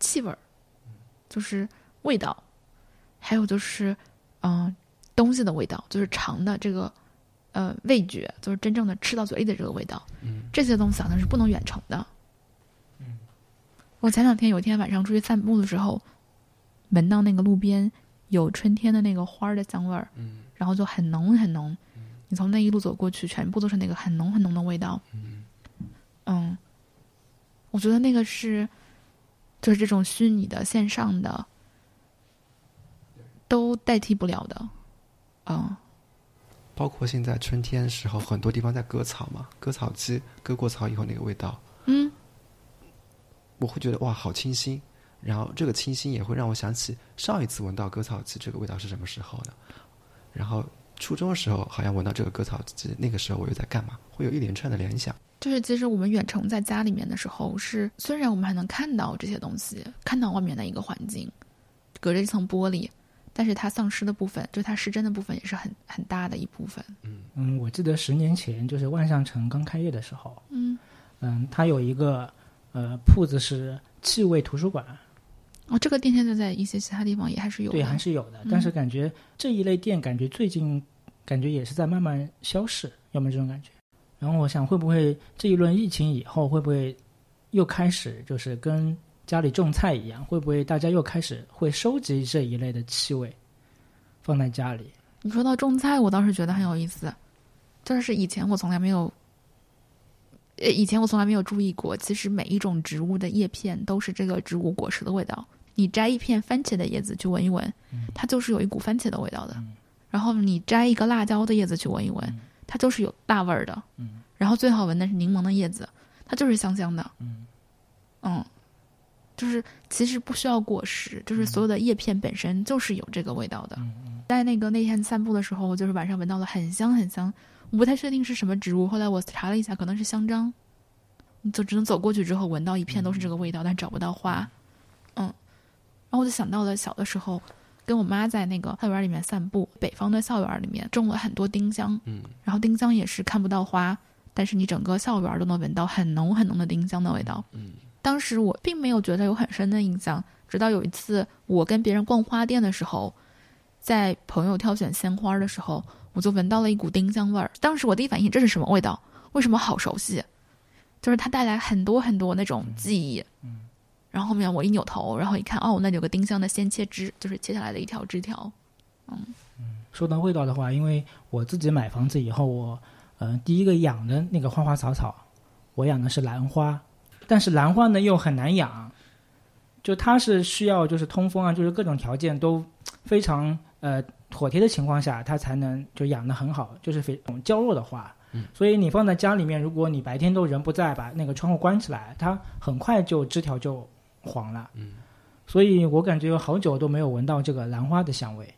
气味儿，就是味道，还有就是嗯、东西的味道，就是尝的这个呃味觉，就是真正的吃到嘴里的这个味道，嗯这些东西好像是不能远程的。我前两天有一天晚上出去散步的时候，闻到那个路边有春天的那个花儿的香味儿，嗯然后就很浓很浓。你从那一路走过去，全部都是那个很浓很浓的味道。嗯嗯，我觉得那个是，就是这种虚拟的、线上的，都代替不了的。嗯，包括现在春天时候，很多地方在割草嘛，割草机割过草以后那个味道，嗯，我会觉得哇，好清新。然后这个清新也会让我想起上一次闻到割草机这个味道是什么时候的。然后初中的时候好像闻到这个割草机，那个时候我又在干嘛？会有一连串的联想。就是其实我们远程在家里面的时候是，虽然我们还能看到这些东西，看到外面的一个环境，隔着一层玻璃，但是它丧失的部分，就它失真的部分也是很很大的一部分。嗯，我记得十年前就是万象城刚开业的时候，嗯，嗯，它有一个呃铺子是气味图书馆，哦，这个店现在在一些其他地方也还是有的。对，还是有的。嗯但是感觉这一类店，感觉最近感觉也是在慢慢消逝，有没有这种感觉？然后我想，会不会这一轮疫情以后，会不会又开始就是跟家里种菜一样，会不会大家又开始会收集这一类的气味，放在家里？你说到种菜，我倒是觉得很有意思，就是以前我从来没有，呃，以前我从来没有注意过，其实每一种植物的叶片都是这个植物果实的味道。你摘一片番茄的叶子去闻一闻，它就是有一股番茄的味道的。然后你摘一个辣椒的叶子去闻一闻，它就是有辣味儿的。然后最好闻的是柠檬的叶子，它就是香香的。嗯，就是其实不需要果实，就是所有的叶片本身就是有这个味道的。在那个那天散步的时候，就是晚上闻到了很香很香，我不太确定是什么植物。后来我查了一下，可能是香樟。你就只能走过去之后闻到一片都是这个味道，但找不到花。嗯，然后我就想到了小的时候，跟我妈在那个校园里面散步，北方的校园里面种了很多丁香，嗯，然后丁香也是看不到花，但是你整个校园都能闻到很浓很浓的丁香的味道。嗯，当时我并没有觉得有很深的印象，直到有一次我跟别人逛花店的时候，在朋友挑选鲜花的时候，我就闻到了一股丁香味儿。当时我第一反应这是什么味道？为什么好熟悉？就是它带来很多很多那种记忆。嗯然后后面我一扭头，然后一看，哦，那有个丁香的鲜切枝，就是切下来的一条枝条。嗯说到味道的话，因为我自己买房子以后，我呃第一个养的那个花花草草，我养的是兰花，但是兰花呢又很难养，就它是需要就是通风啊，就是各种条件都非常呃妥帖的情况下，它才能就养得很好，就是非种娇弱的花。嗯，所以你放在家里面，如果你白天都人不在，把那个窗户关起来，它很快就枝条就黄了。嗯，所以我感觉有好久都没有闻到这个兰花的香味。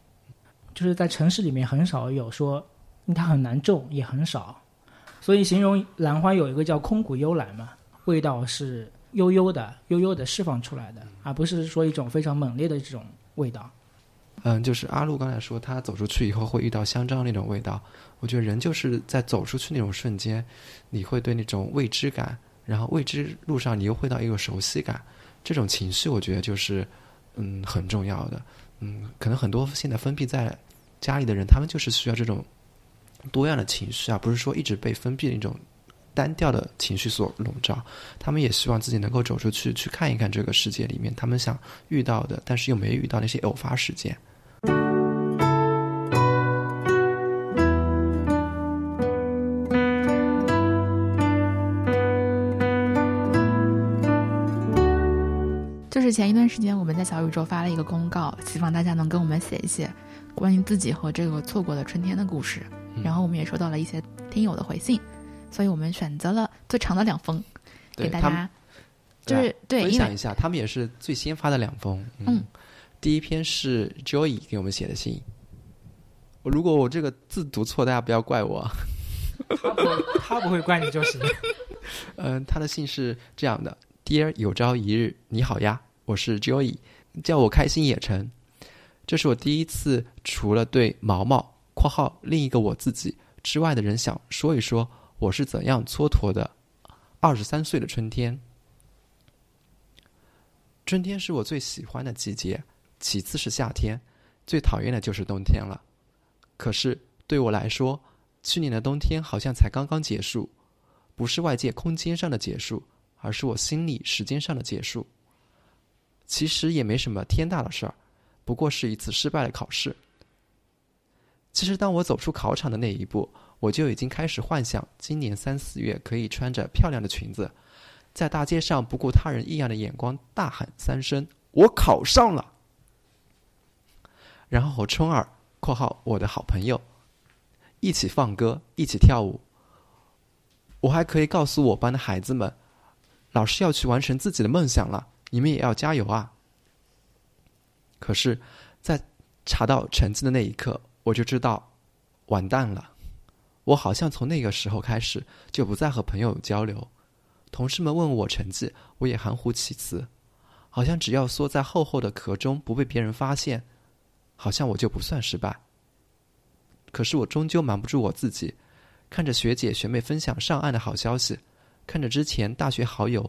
就是在城市里面很少有说因为它很难种，也很少，所以形容兰花有一个叫空谷幽兰嘛，味道是悠悠的、悠悠的释放出来的，而不是说一种非常猛烈的这种味道。嗯，就是阿路刚才说，他走出去以后会遇到香樟那种味道。我觉得人就是在走出去那种瞬间，你会对那种未知感，然后未知路上你又会到一个熟悉感，这种情绪我觉得就是嗯很重要的。嗯，可能很多现在封闭在家里的人，他们就是需要这种多样的情绪啊，不是说一直被封闭的一种单调的情绪所笼罩。他们也希望自己能够走出去，去看一看这个世界里面他们想遇到的，但是又没遇到那些偶发事件。就是前一段时间我们在小宇宙发了一个公告，希望大家能跟我们写一写关于自己和这个错过的春天的故事。嗯然后我们也收到了一些听友的回信，所以我们选择了最长的两封给大对他们家，就是对，分享一下，他们也是最先发的两封。嗯第一篇是 Joy 给我们写的信。如果我这个字读错，大家不要怪我。他不会，他不会怪你就行。嗯、他的信是这样的：Dear 有朝一日，你好呀，我是 Joy，叫我开心也成。这是我第一次除了对毛毛（括号另一个我自己）之外的人想说一说我是怎样蹉跎的二十三岁的春天。春天是我最喜欢的季节，其次是夏天，最讨厌的就是冬天了。可是对我来说，去年的冬天好像才刚刚结束，不是外界空间上的结束，而是我心里时间上的结束。其实也没什么天大的事儿，不过是一次失败的考试。其实当我走出考场的那一步，我就已经开始幻想今年三四月可以穿着漂亮的裙子，在大街上不顾他人异样的眼光大喊三声“我考上了”，然后和春儿（括号我的好朋友）一起放歌，一起跳舞。我还可以告诉我班的孩子们，老师要去完成自己的梦想了，你们也要加油啊！可是，在查到成绩的那一刻，我就知道，完蛋了。我好像从那个时候开始就不再和朋友交流，同事们问我成绩，我也含糊其辞，好像只要缩在厚厚的壳中不被别人发现，好像我就不算失败。可是我终究瞒不住我自己，看着学姐学妹分享上岸的好消息，看着之前大学好友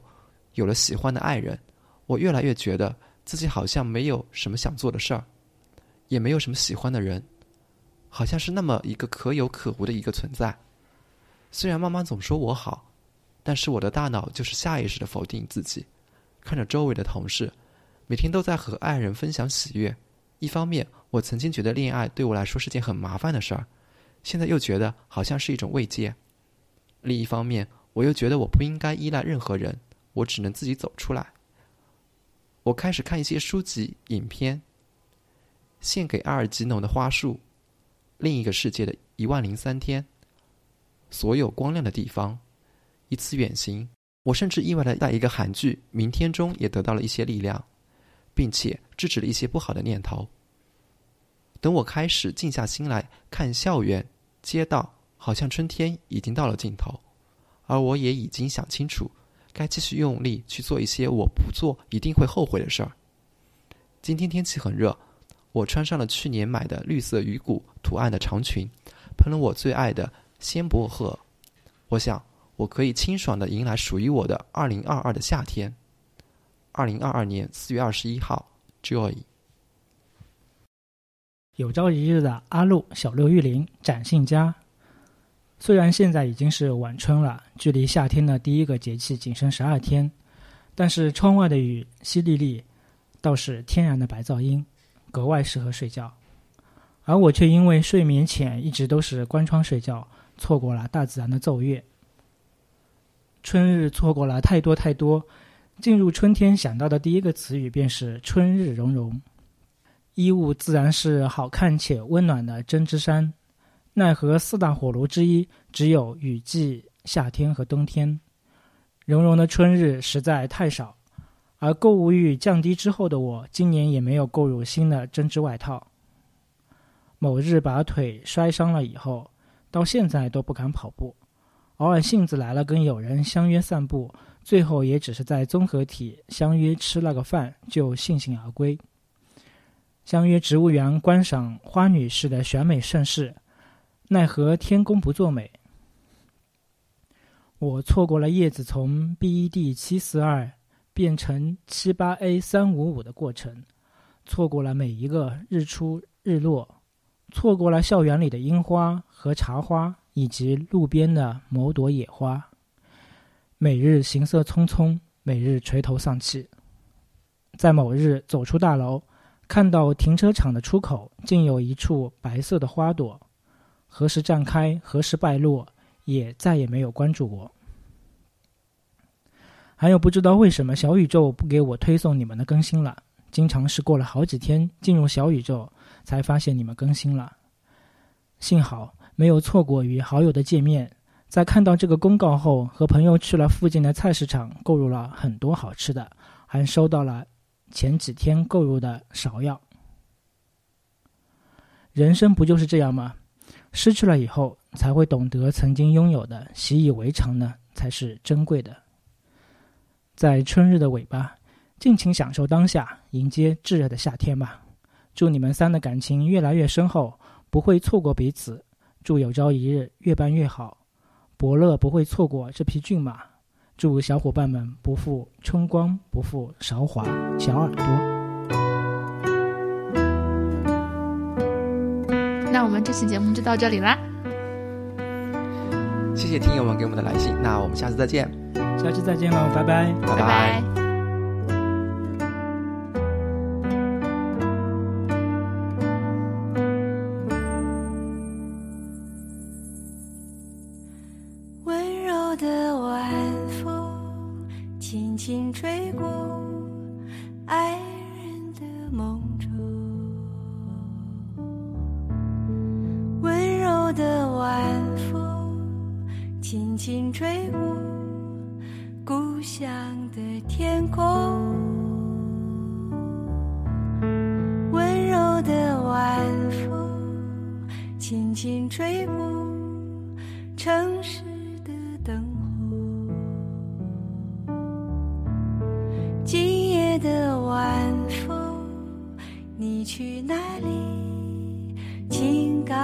有了喜欢的爱人，我越来越觉得自己好像没有什么想做的事儿，也没有什么喜欢的人，好像是那么一个可有可无的一个存在。虽然妈妈总说我好，但是我的大脑就是下意识的否定自己。看着周围的同事，每天都在和爱人分享喜悦，一方面我曾经觉得恋爱对我来说是件很麻烦的事儿，现在又觉得好像是一种慰藉。另一方面，我又觉得我不应该依赖任何人，我只能自己走出来。我开始看一些书籍、影片，《献给阿尔吉农的花束》，《另一个世界的一万零三天》，所有光亮的地方，一次远行。我甚至意外的在一个韩剧《明天》中也得到了一些力量，并且制止了一些不好的念头。等我开始静下心来看校园、街道，好像春天已经到了尽头，而我也已经想清楚，该继续用力去做一些我不做一定会后悔的事儿。今天天气很热，我穿上了去年买的绿色鱼骨图案的长裙，喷了我最爱的鲜薄荷。我想，我可以清爽的迎来属于我的二零二二的夏天。二零二二年四月二十一号，Joy。有朝一日的阿路小六玉林展信佳。虽然现在已经是晚春了，距离夏天的第一个节气仅剩十二天，但是窗外的雨淅沥沥，倒是天然的白噪音，格外适合睡觉。而我却因为睡眠浅，一直都是关窗睡觉，错过了大自然的奏乐。春日错过了太多太多，进入春天想到的第一个词语便是“春日融融”。衣物自然是好看且温暖的针织衫，奈何四大火炉之一只有雨季、夏天和冬天，融融的春日实在太少。而购物欲降低之后的我，今年也没有购入新的针织外套。某日把腿摔伤了以后，到现在都不敢跑步，偶尔兴子来了，跟友人相约散步，最后也只是在综合体相约吃了个饭，就悻悻而归。相约植物园观赏花女士的选美盛世，奈何天公不作美。我错过了叶子从 BED 七四二变成七八 A 三五五的过程，错过了每一个日出日落，错过了校园里的樱花和茶花，以及路边的某朵野花。每日行色匆匆，每日垂头丧气。在某日走出大楼，看到停车场的出口竟有一处白色的花朵，何时绽开，何时败落？也再也没有关注过。还有不知道为什么小宇宙不给我推送你们的更新了，经常是过了好几天进入小宇宙才发现你们更新了。幸好没有错过与好友的见面，在看到这个公告后，和朋友去了附近的菜市场购入了很多好吃的，还收到了前几天购入的芍药。人生不就是这样吗？失去了以后，才会懂得曾经拥有的习以为常呢，才是珍贵的。在春日的尾巴，尽情享受当下，迎接炙热的夏天吧。祝你们三的感情越来越深厚，不会错过彼此。祝有朝一日越办越好，伯乐不会错过这匹骏马。祝小伙伴们不负春光，不负韶华，小耳朵。那我们这期节目就到这里啦。谢谢听友们给我们的来信，那我们下次再见，下期再见喽，拜拜。拜拜拜。温柔的晚风轻轻吹过故乡的天空，温柔的晚风轻轻吹过。城市的灯火，今夜的晚风，你去哪里？请告